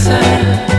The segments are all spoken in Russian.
said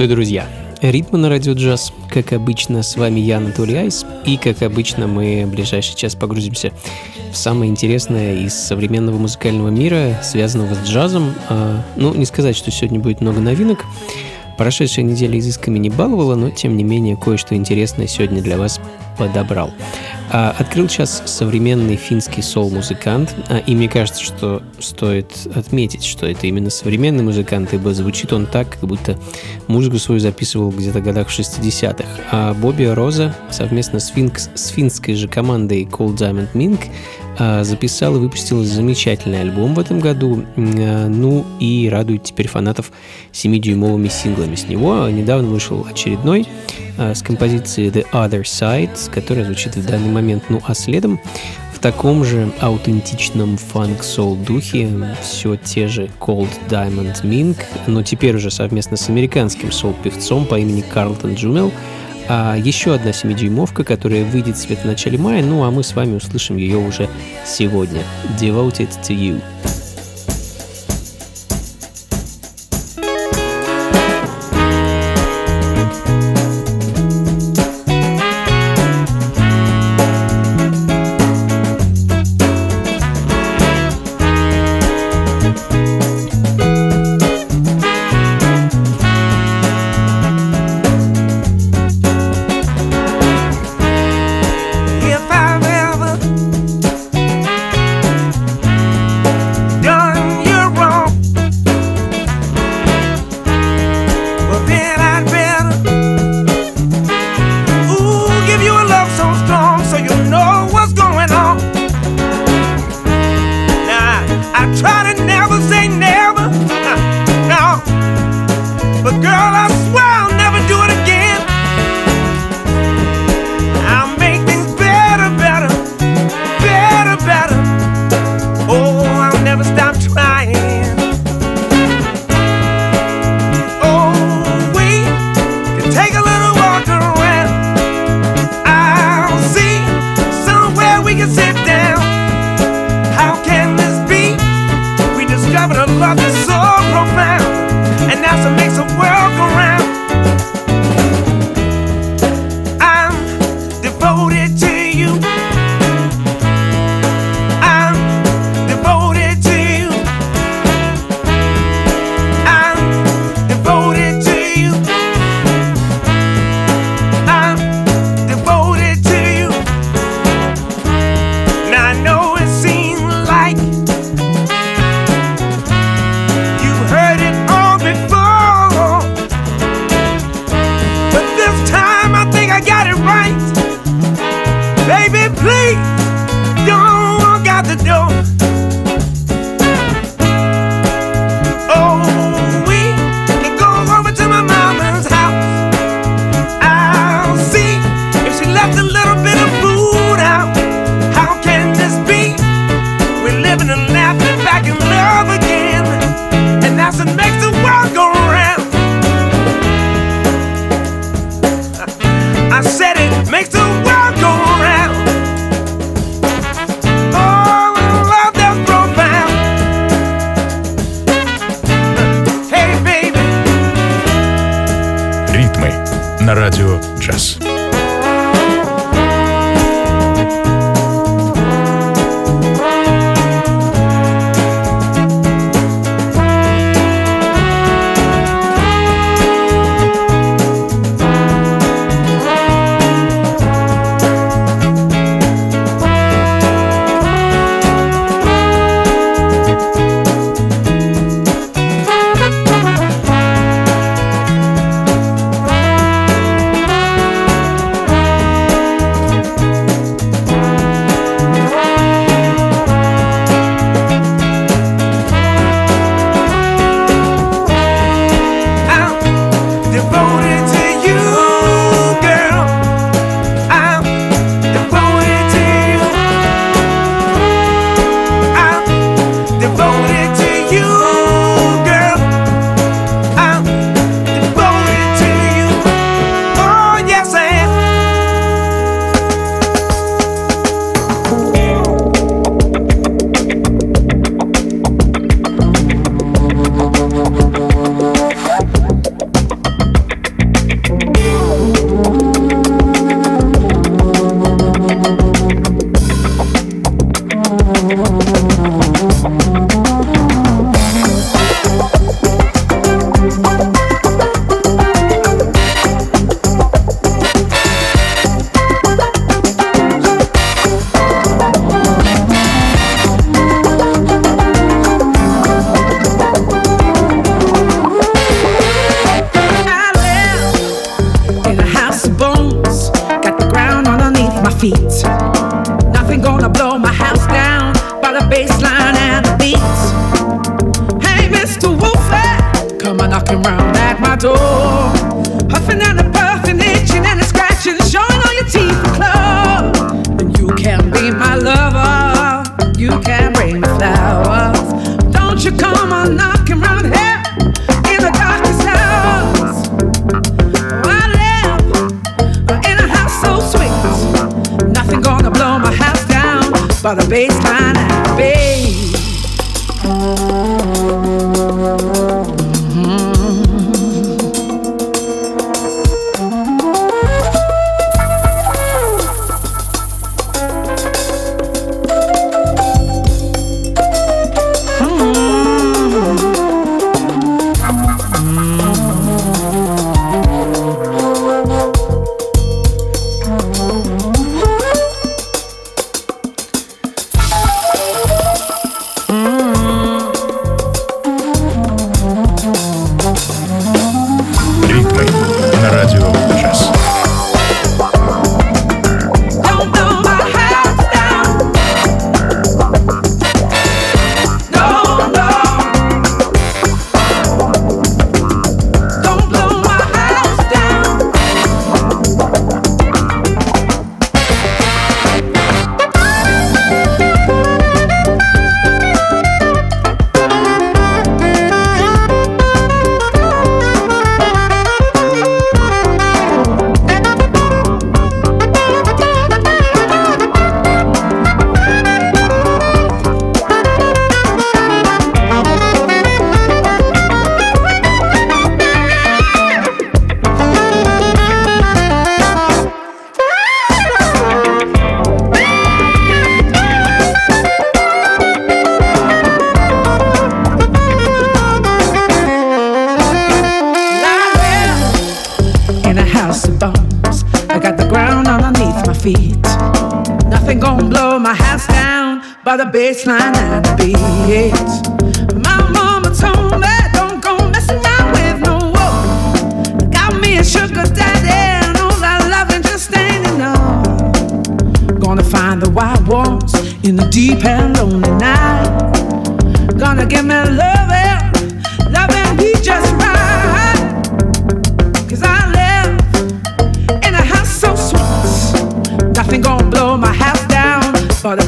Приветствую, друзья! Ритмы на радио джаз. Как обычно, с вами я, Анатолий Айс. И, как обычно, мы в ближайший час погрузимся в самое интересное из современного музыкального мира, связанного с джазом. А, ну, не сказать, что сегодня будет много новинок. Прошедшая неделя изысками не баловала, но, тем не менее, кое-что интересное сегодня для вас подобрал. А, открыл сейчас современный финский сол-музыкант, а, и мне кажется, что стоит отметить, что это именно современный музыкант, ибо звучит он так, как будто музыку свою записывал где-то в годах 60-х. А Бобби Роза совместно с, финкс, с финской же командой Cold Diamond Mink записал и выпустил замечательный альбом в этом году, а, ну и радует теперь фанатов 7-дюймовыми синглами с него. Недавно вышел очередной а, с композицией The Other Side, которая звучит в данный момент, ну а следом в таком же аутентичном фанк-сол духе все те же Cold Diamond Mink, но теперь уже совместно с американским сол-певцом по имени Карлтон Джумел – а еще одна 7-дюймовка, которая выйдет в свет в начале мая, ну а мы с вами услышим ее уже сегодня. Devoted to You.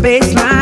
Baseline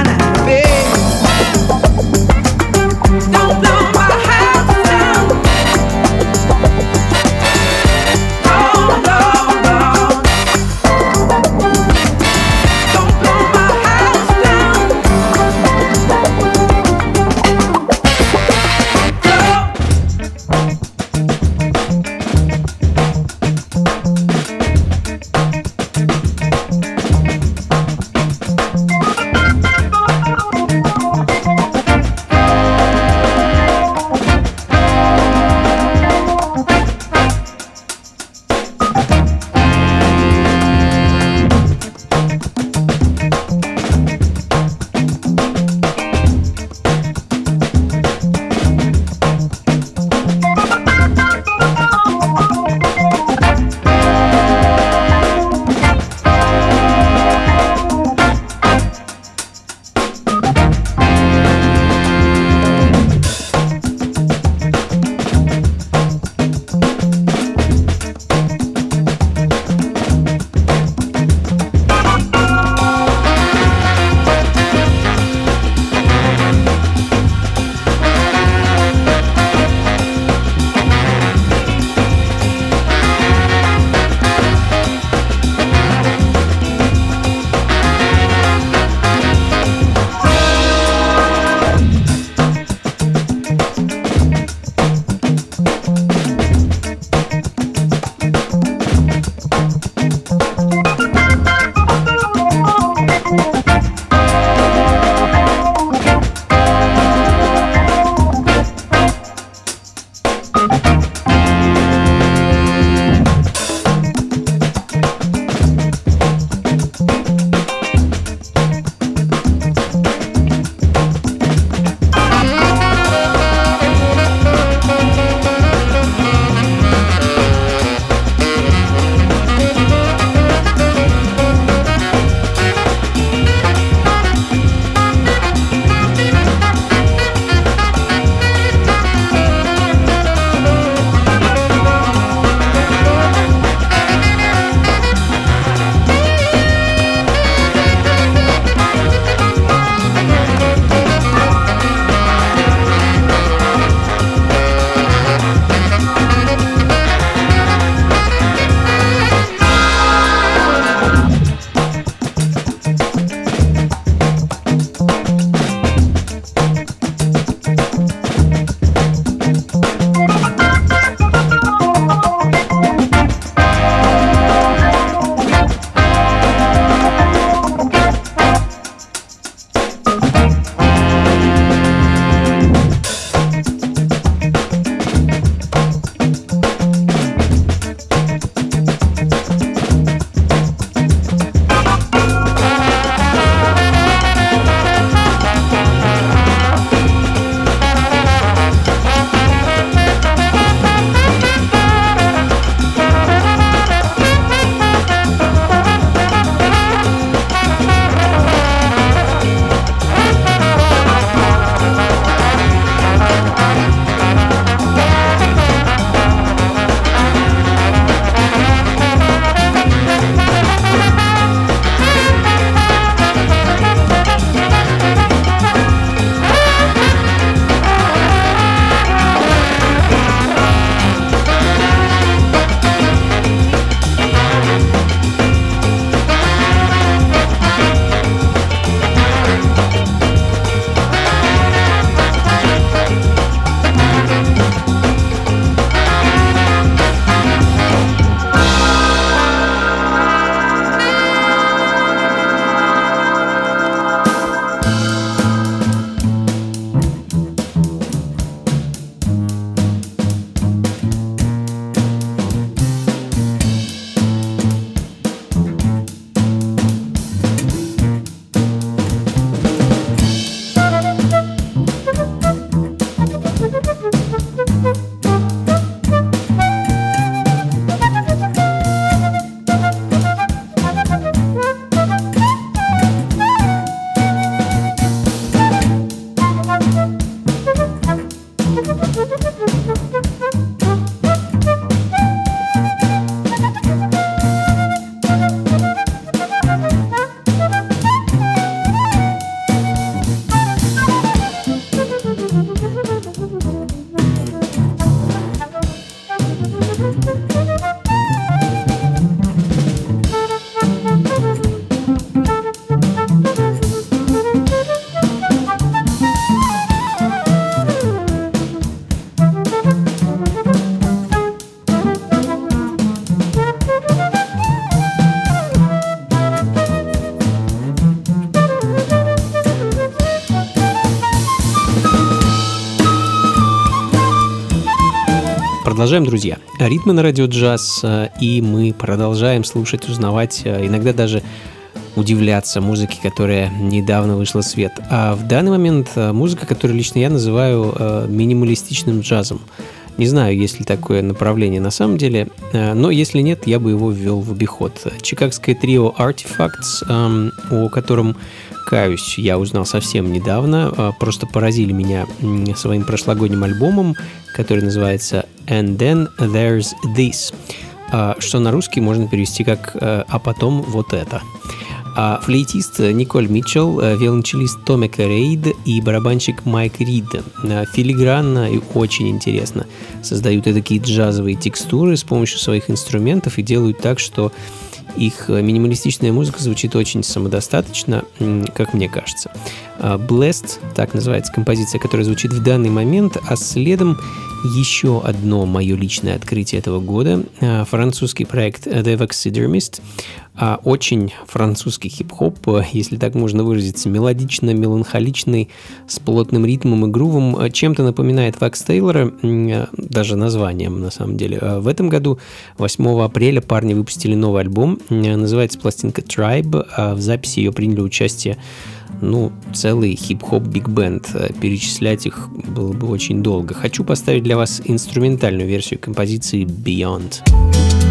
Продолжаем, друзья. Ритмы на радио джаз, э, и мы продолжаем слушать, узнавать, э, иногда даже удивляться музыке, которая недавно вышла в свет. А в данный момент э, музыка, которую лично я называю минималистичным джазом. Не знаю, есть ли такое направление на самом деле, но если нет, я бы его ввел в обиход. Чикагское трио Artifacts, эм, о котором каюсь, я узнал совсем недавно, просто поразили меня своим прошлогодним альбомом, который называется And Then There's This, а, что на русский можно перевести как э, «А потом вот это». А флейтист Николь Митчелл, э, виолончелист Томика Рейд и барабанщик Майк Рид э, филигранно и очень интересно создают такие джазовые текстуры с помощью своих инструментов и делают так, что их минималистичная музыка звучит очень самодостаточно, как мне кажется. А, Blessed, так называется композиция, которая звучит в данный момент, а следом еще одно мое личное открытие этого года. А, французский проект The Vaxidermist. А, очень французский хип-хоп, если так можно выразиться, мелодично-меланхоличный, с плотным ритмом и грувом. Чем-то напоминает Вакс Тейлора, даже названием на самом деле. В этом году, 8 апреля, парни выпустили новый альбом. Называется пластинка Tribe. В записи ее приняли участие ну, целый хип-хоп биг-бенд. Э, перечислять их было бы очень долго. Хочу поставить для вас инструментальную версию композиции Beyond. another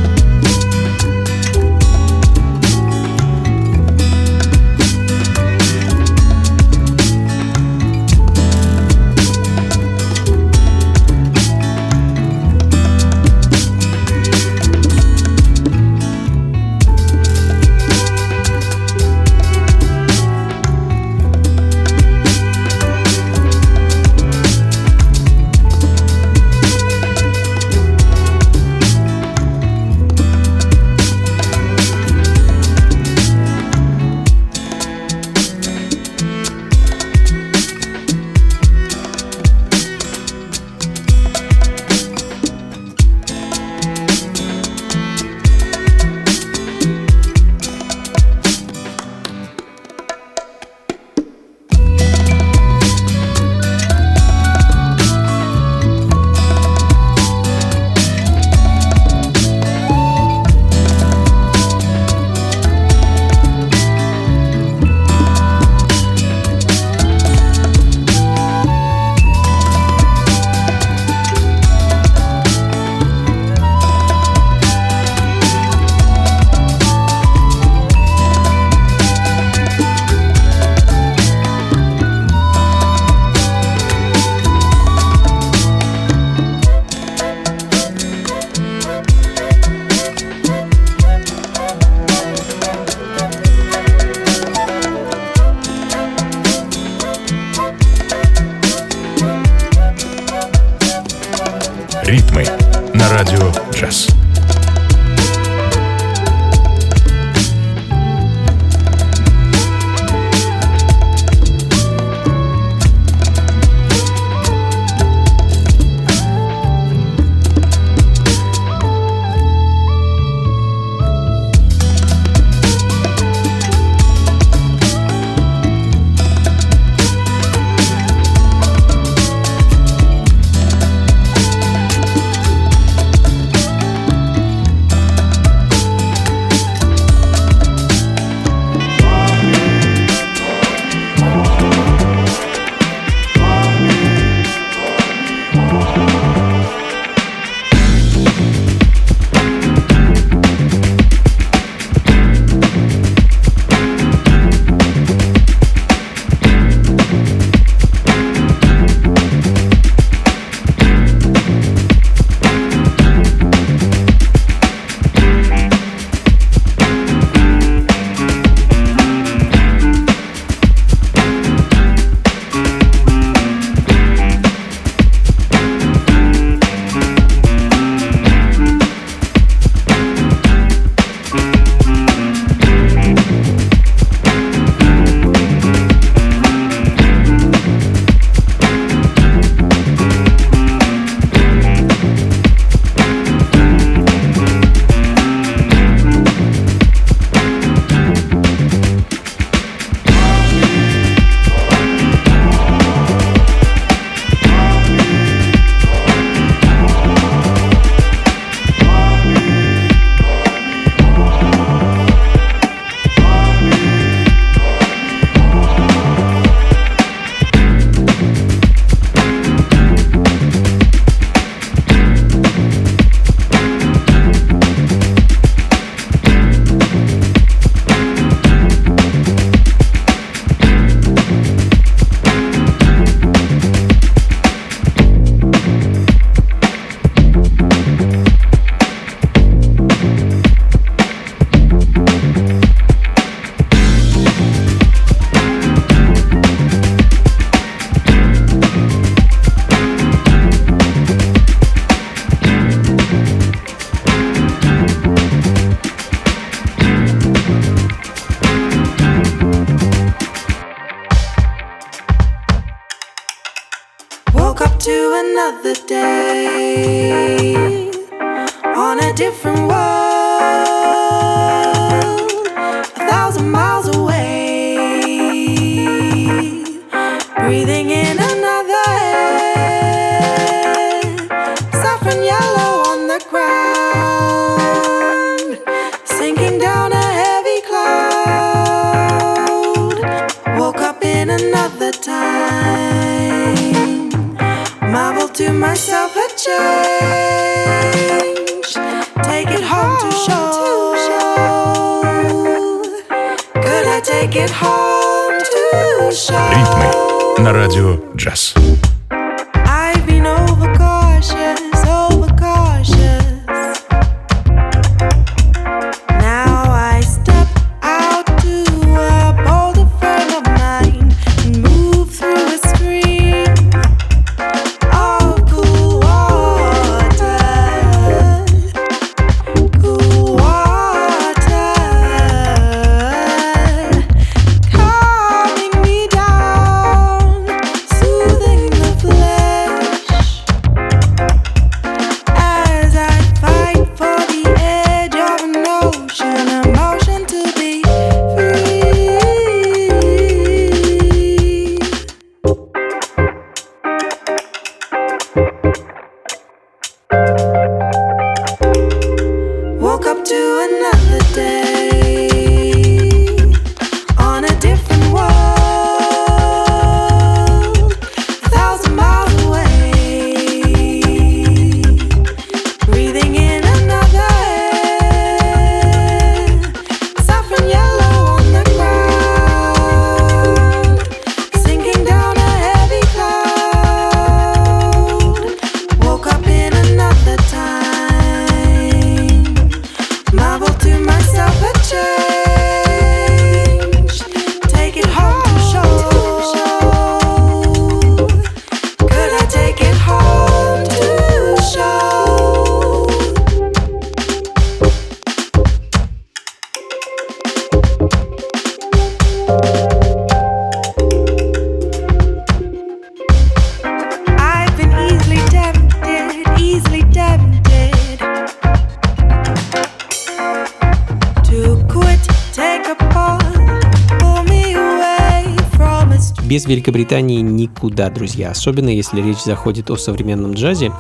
Великобритании никуда, друзья, особенно если речь заходит о современном джазе.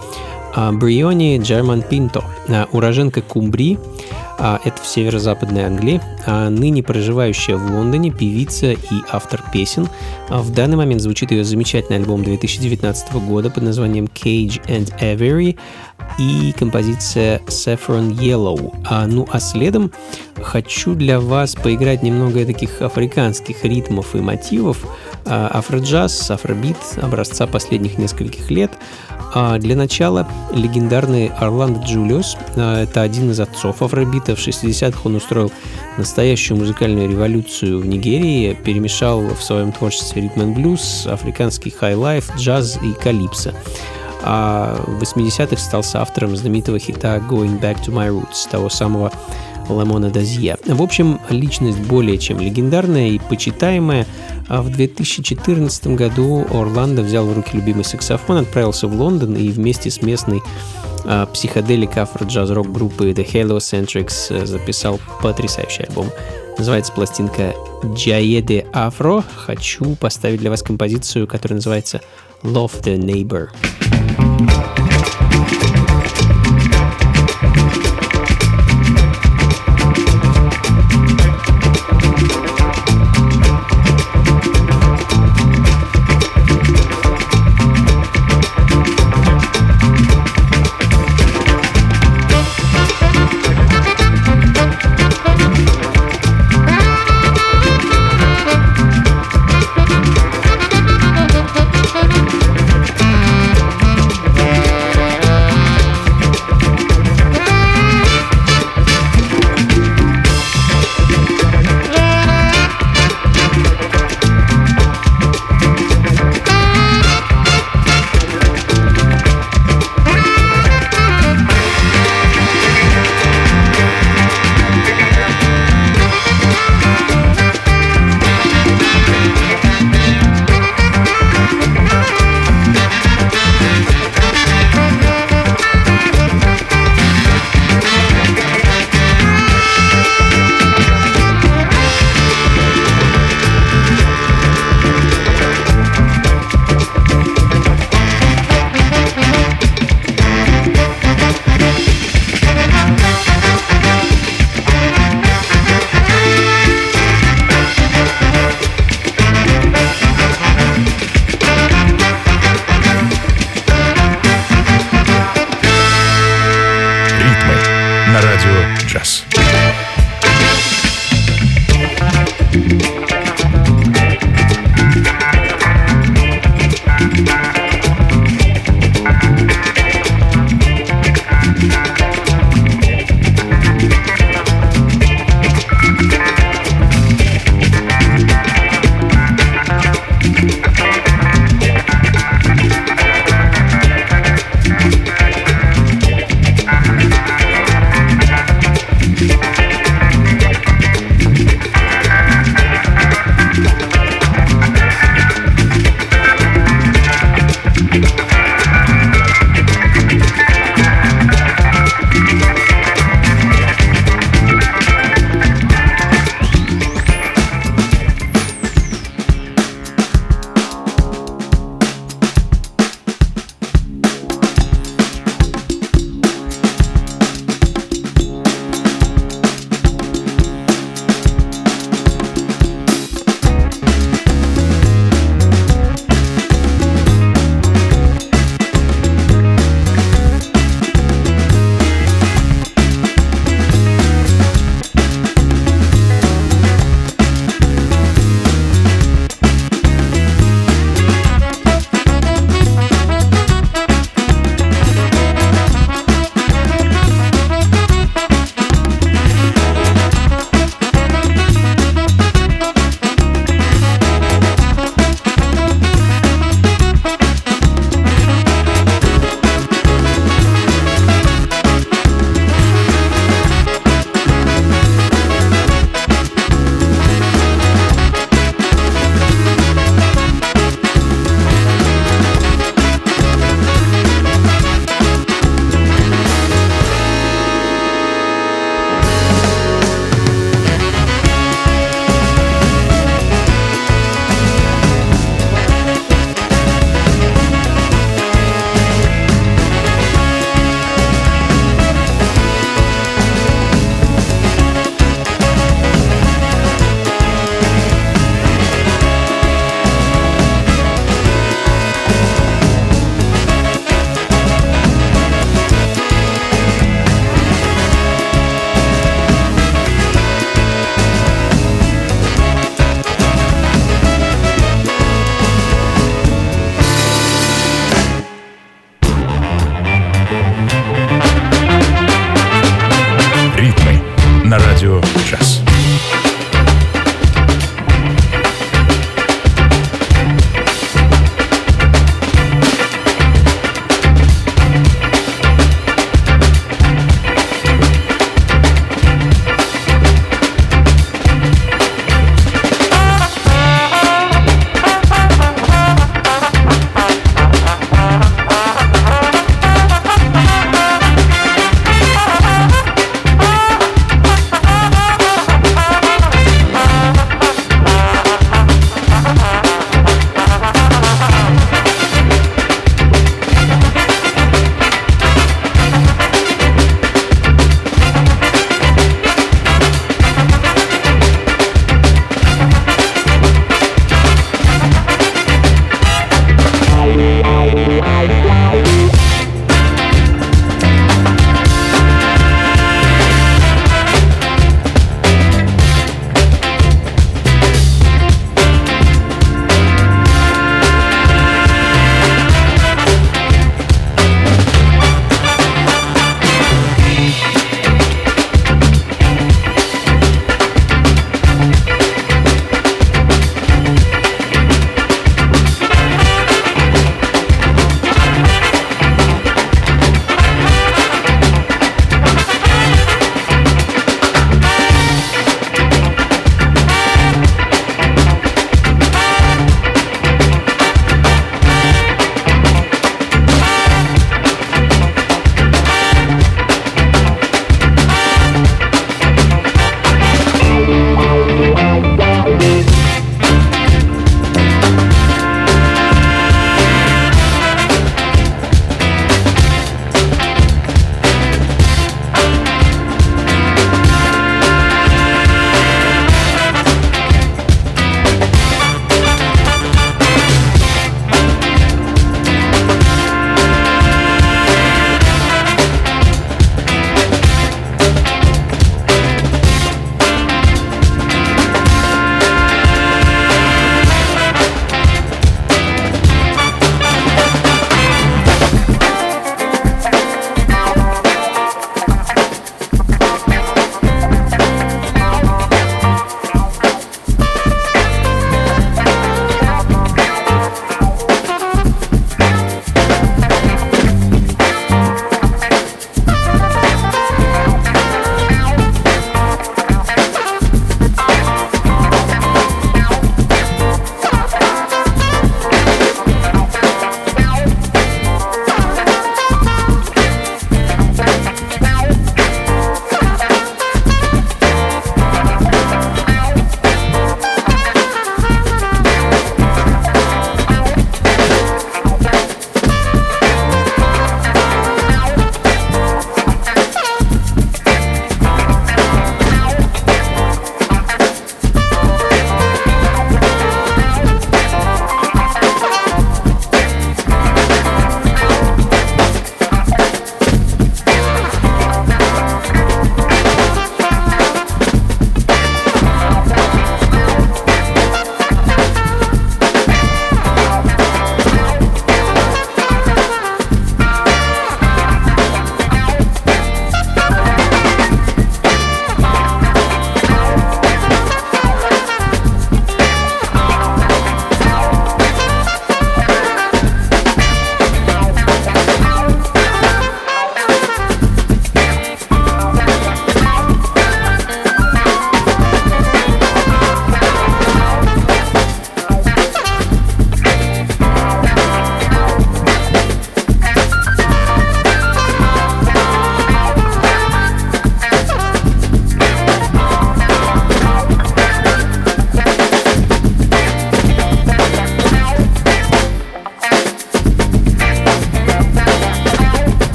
А, Бриони Джерман Пинто, а, уроженка Кумбри, а, это в северо-западной Англии, ныне проживающая в Лондоне, певица и автор песен. В данный момент звучит ее замечательный альбом 2019 года под названием Cage and Avery и композиция Saffron Yellow. Ну а следом хочу для вас поиграть немного таких африканских ритмов и мотивов, а, афроджаз, афробит образца последних нескольких лет. А для начала легендарный Орландо Джулиус, а, это один из отцов афробита. В 60-х он устроил настоящую музыкальную революцию в Нигерии, перемешал в своем творчестве ритм-энд-блюз, африканский хай-лайф, джаз и калипсо. А в 80-х стал автором знаменитого хита «Going Back to My Roots», того самого Ламонта Дозье. В общем, личность более чем легендарная и почитаемая. А в 2014 году Орландо взял в руки любимый саксофон, отправился в Лондон и вместе с местной а, психоделик афро-джаз-рок группы The Heliocentrics э, записал потрясающий альбом. Называется пластинка Джаеде Афро. Хочу поставить для вас композицию, которая называется Love the Neighbor. Thank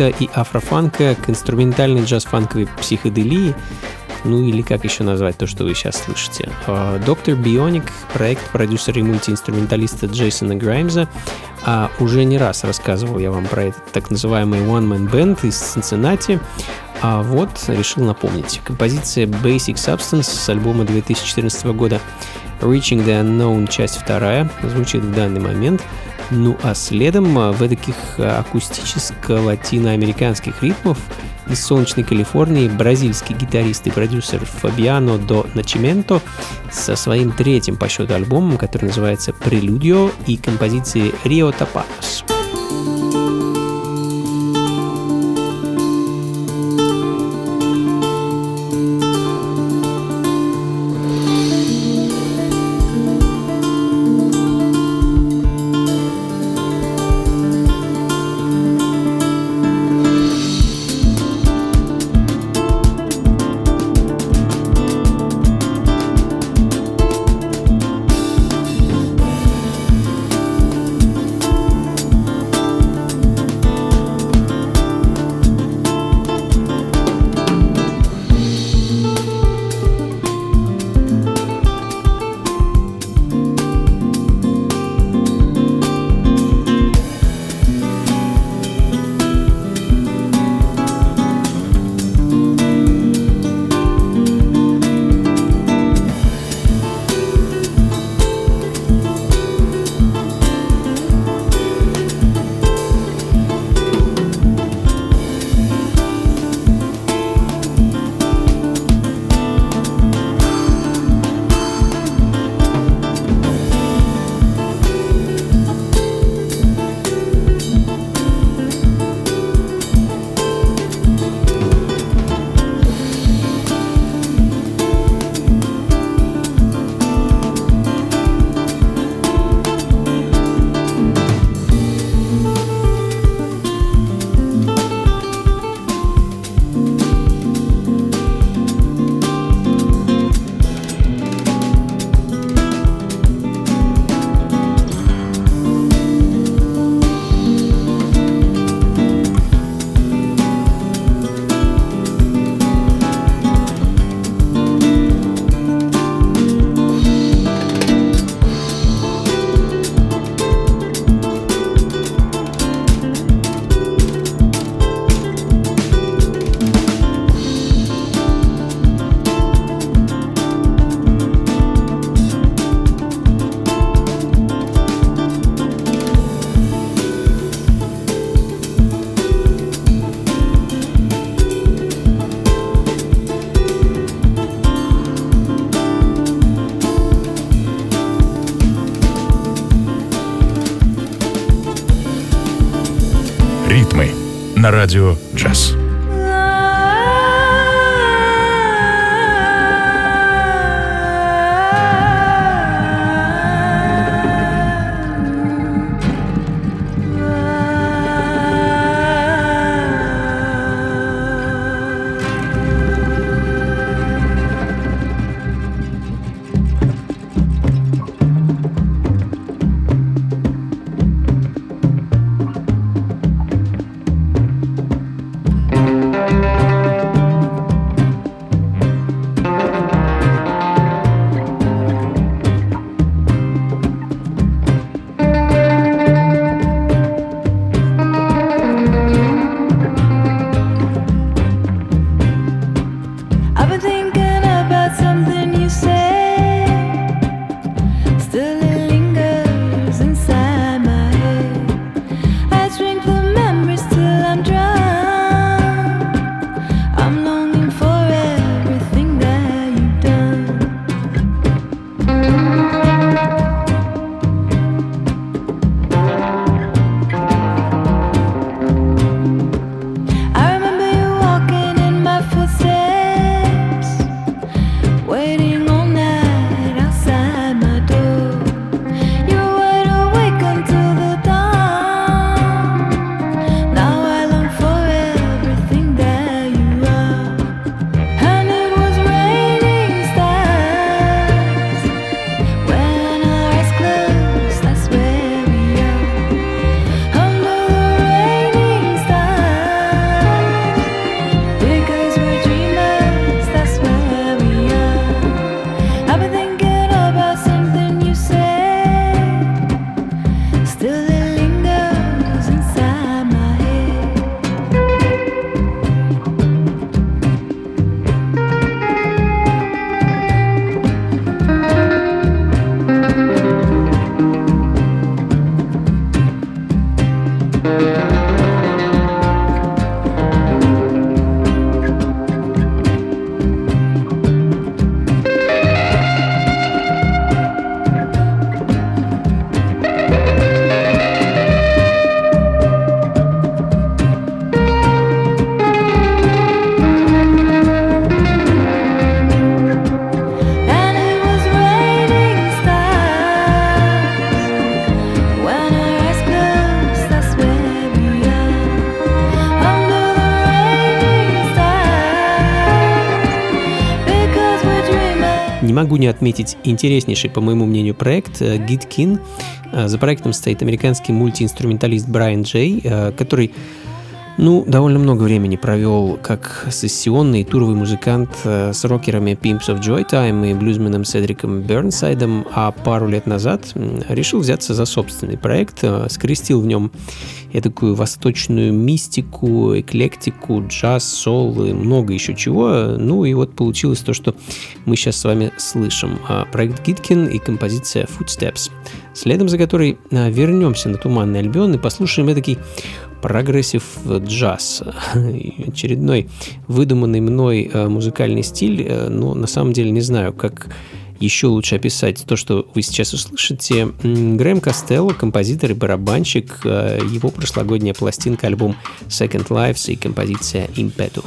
афробита и афрофанка к инструментальной джаз-фанковой психоделии, ну или как еще назвать то, что вы сейчас слышите. А, Доктор Бионик, проект продюсера и мультиинструменталиста Джейсона Граймза, а уже не раз рассказывал я вам про этот так называемый One Man Band из Цинциннати, а вот решил напомнить. Композиция Basic Substance с альбома 2014 года Reaching the Unknown, часть вторая, звучит в данный момент. Ну а следом а, в таких акустическо-латиноамериканских ритмов из солнечной Калифорнии бразильский гитарист и продюсер Фабиано до Начименто со своим третьим по счету альбомом, который называется «Прелюдио» и композицией «Рио Тапатос». На могу не отметить интереснейший, по моему мнению, проект Gitkin. За проектом стоит американский мультиинструменталист Брайан Джей, который ну, довольно много времени провел как сессионный туровый музыкант э, с рокерами Pimps of Joytime и блюзменом Седриком Бернсайдом, а пару лет назад решил взяться за собственный проект, э, скрестил в нем такую восточную мистику, эклектику, джаз, сол и много еще чего. Ну и вот получилось то, что мы сейчас с вами слышим. А, проект Gitkin и композиция Footsteps, следом за которой а, вернемся на Туманный Альбион и послушаем эдакий progressive джаз. Очередной выдуманный мной э, музыкальный стиль, э, но на самом деле не знаю, как еще лучше описать то, что вы сейчас услышите. Грэм Костелло, композитор и барабанщик, э, его прошлогодняя пластинка, альбом Second Lives и композиция Impetu.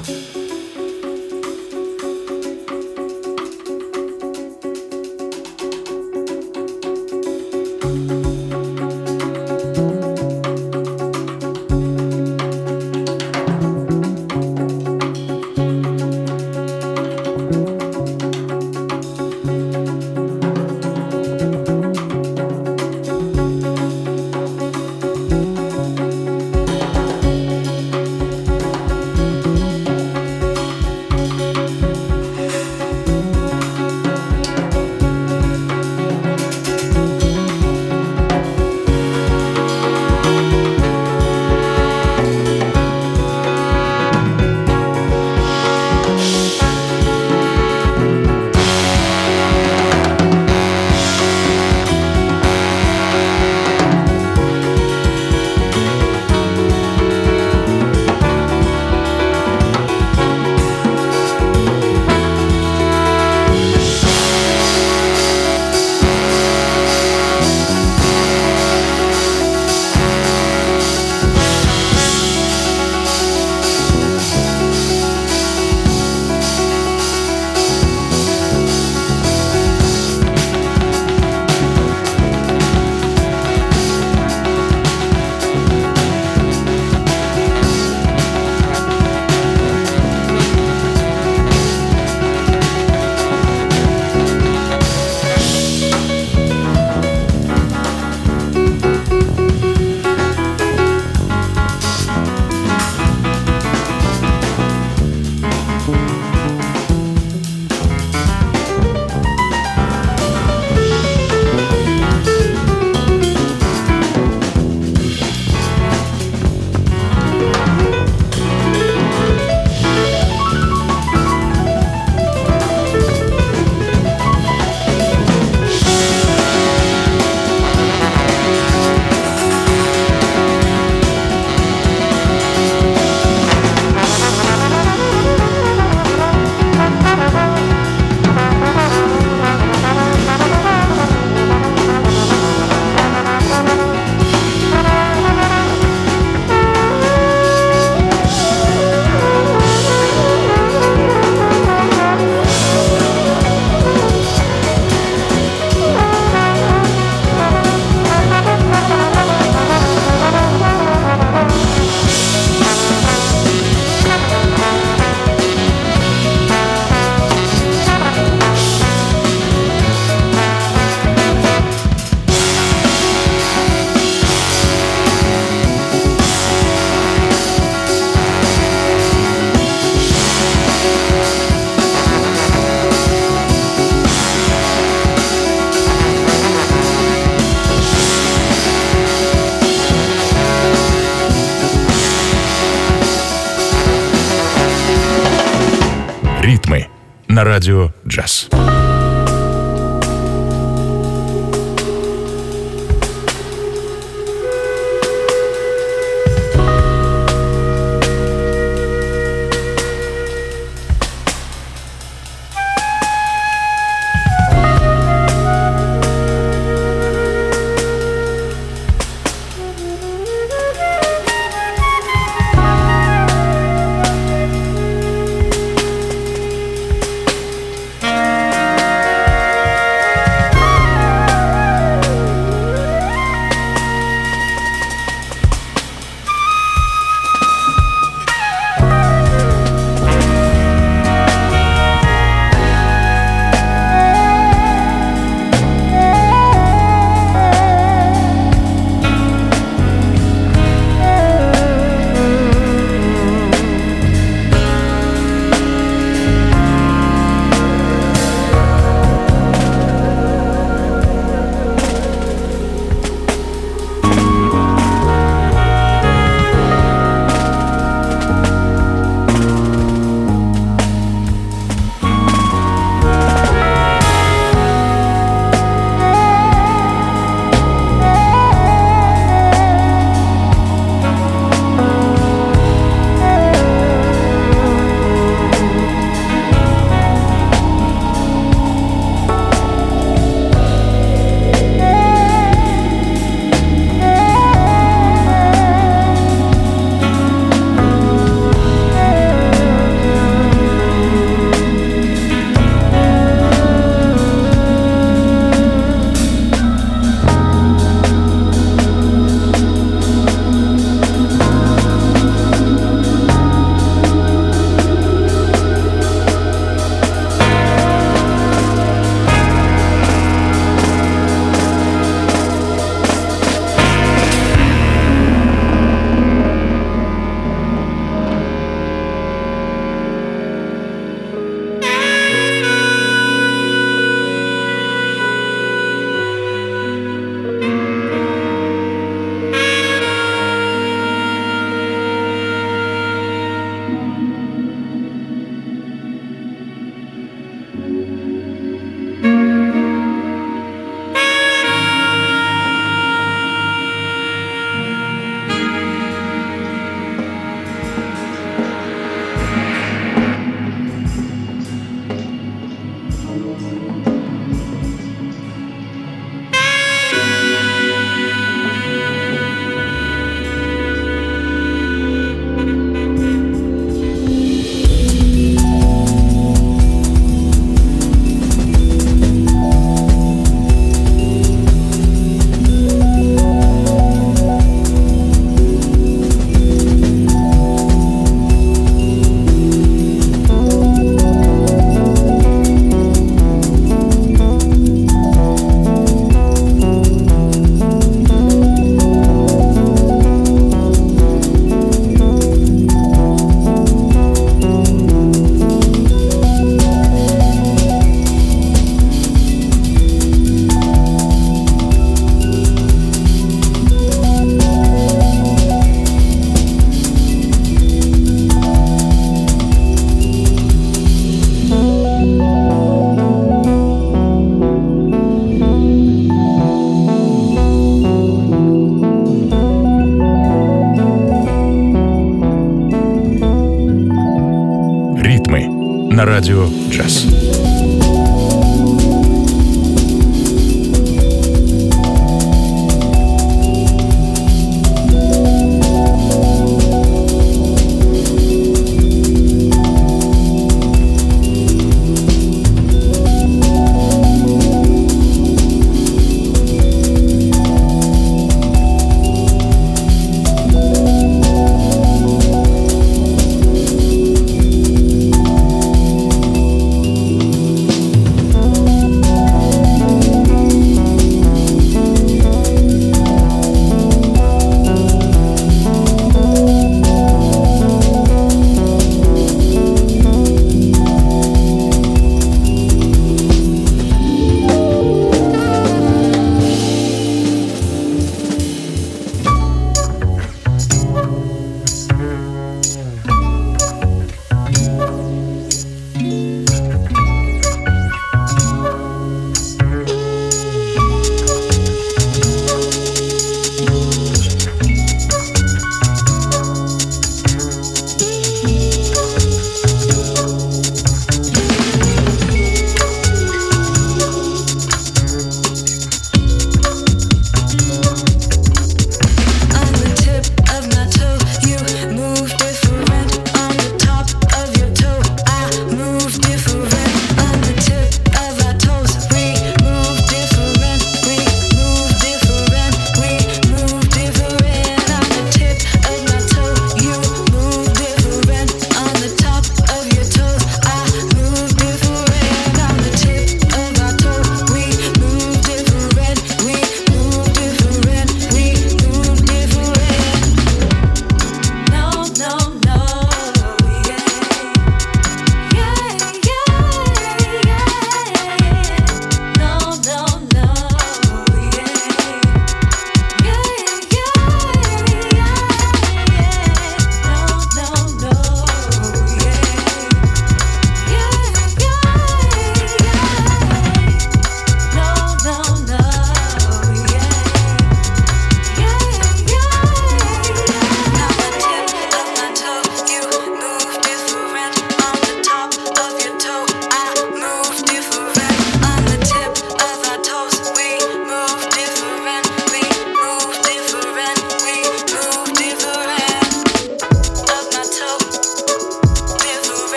Радио «Джаз».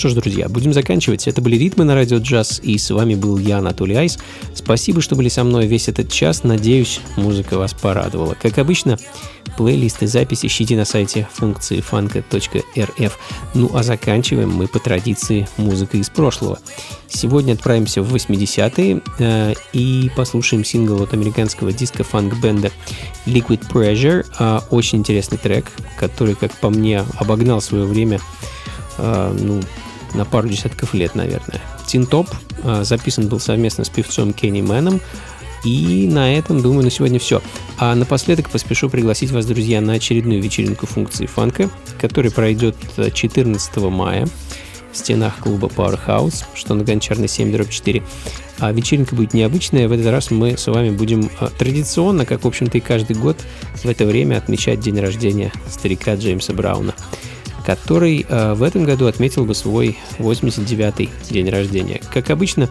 Что ж, друзья, будем заканчивать. Это были «Ритмы на радио джаз», и с вами был я, Анатолий Айс. Спасибо, что были со мной весь этот час. Надеюсь, музыка вас порадовала. Как обычно, плейлисты записи ищите на сайте функции фанка.рф. Ну а заканчиваем мы по традиции музыкой из прошлого. Сегодня отправимся в 80-е э, и послушаем сингл от американского диска-фанк-бенда Liquid Pressure. Э, очень интересный трек, который, как по мне, обогнал свое время э, ну, на пару десятков лет, наверное. Тинтоп э, записан был совместно с певцом Кенни Мэном. И на этом, думаю, на сегодня все. А напоследок поспешу пригласить вас, друзья, на очередную вечеринку функции фанка, которая пройдет 14 мая в стенах клуба Powerhouse, что на Гончарной 7 4. А вечеринка будет необычная. В этот раз мы с вами будем а, традиционно, как, в общем-то, и каждый год в это время отмечать день рождения старика Джеймса Брауна который э, в этом году отметил бы свой 89-й день рождения. Как обычно,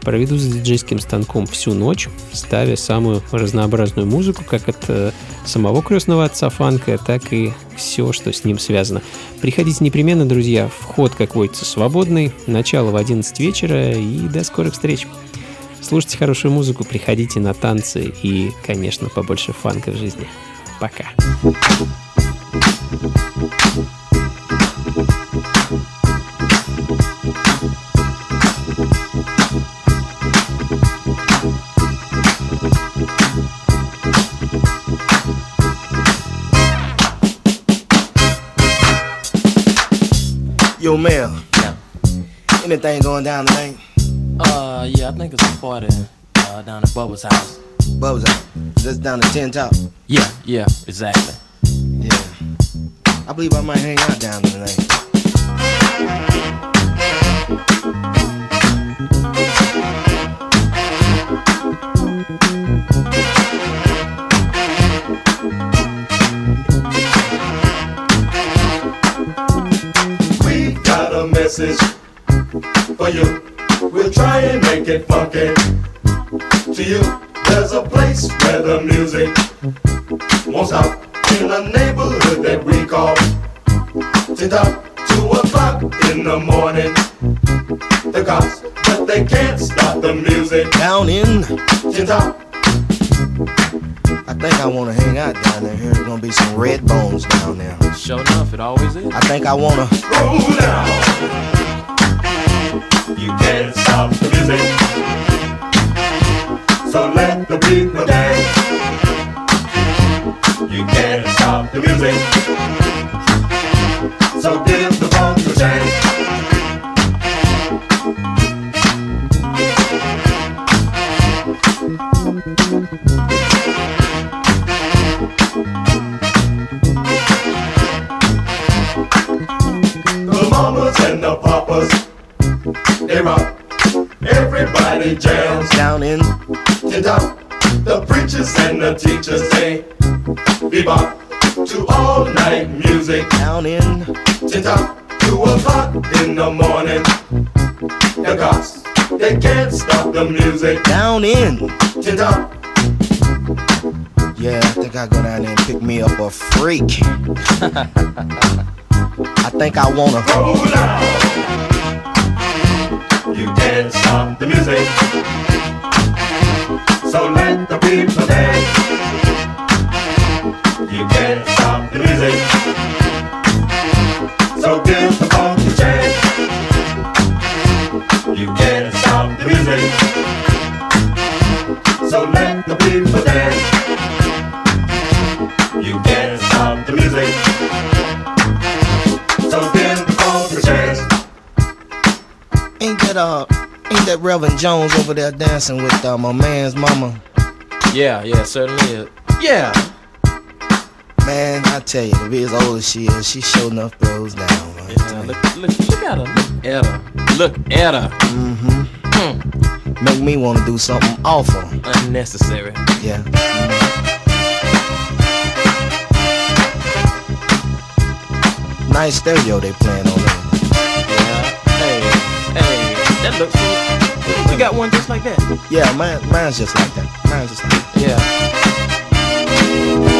проведу за диджейским станком всю ночь, ставя самую разнообразную музыку, как от э, самого крестного отца фанка, так и все, что с ним связано. Приходите непременно, друзья, вход, как водится, свободный, начало в 11 вечера и до скорых встреч. Слушайте хорошую музыку, приходите на танцы и, конечно, побольше фанка в жизни. Пока. Yo, Mel. Yeah. Anything going down tonight? Uh, yeah, I think it's a party uh, down at Bubba's house. Bubba's house? That's down at 10 Top. Yeah, yeah, exactly. Yeah. I believe I might hang out down tonight. Message for you. We'll try and make it funky. To you, there's a place where the music won't stop. In a neighborhood that we call Tin Top. Two o'clock in the morning. The cops, but they can't stop the music. Down in. I think I want to hang out down there. Here's gonna be some red bones down there. Sure enough, it always is. I think I wanna. Roll down. You can't stop the music. So let the people dance. You can't stop the music. The papas, they rock. Everybody jams Down in. tin top. The preachers and the teachers they bebop to all night music. Down in. Tin top. Two o'clock in the morning. The cops they can't stop the music. Down in. Tin top. Yeah, I think I go down there and pick me up a freak. I think I wanna. Roll down. You can't stop the music. So let the people dance. That Reverend Jones over there dancing with uh, my man's mama? Yeah, yeah, certainly is. Yeah. Man, I tell you, to be as old as she is, she sure enough throws down. Man. yeah look, look, look at her. Look at her. Look at her. Mm-hmm. Make me want to do something awful. Unnecessary. Yeah. Nice stereo they playing on there. Yeah. Hey, hey, that looks good. You got one just like that. Yeah, mine, mine's just like that. Mine's just like that. Yeah.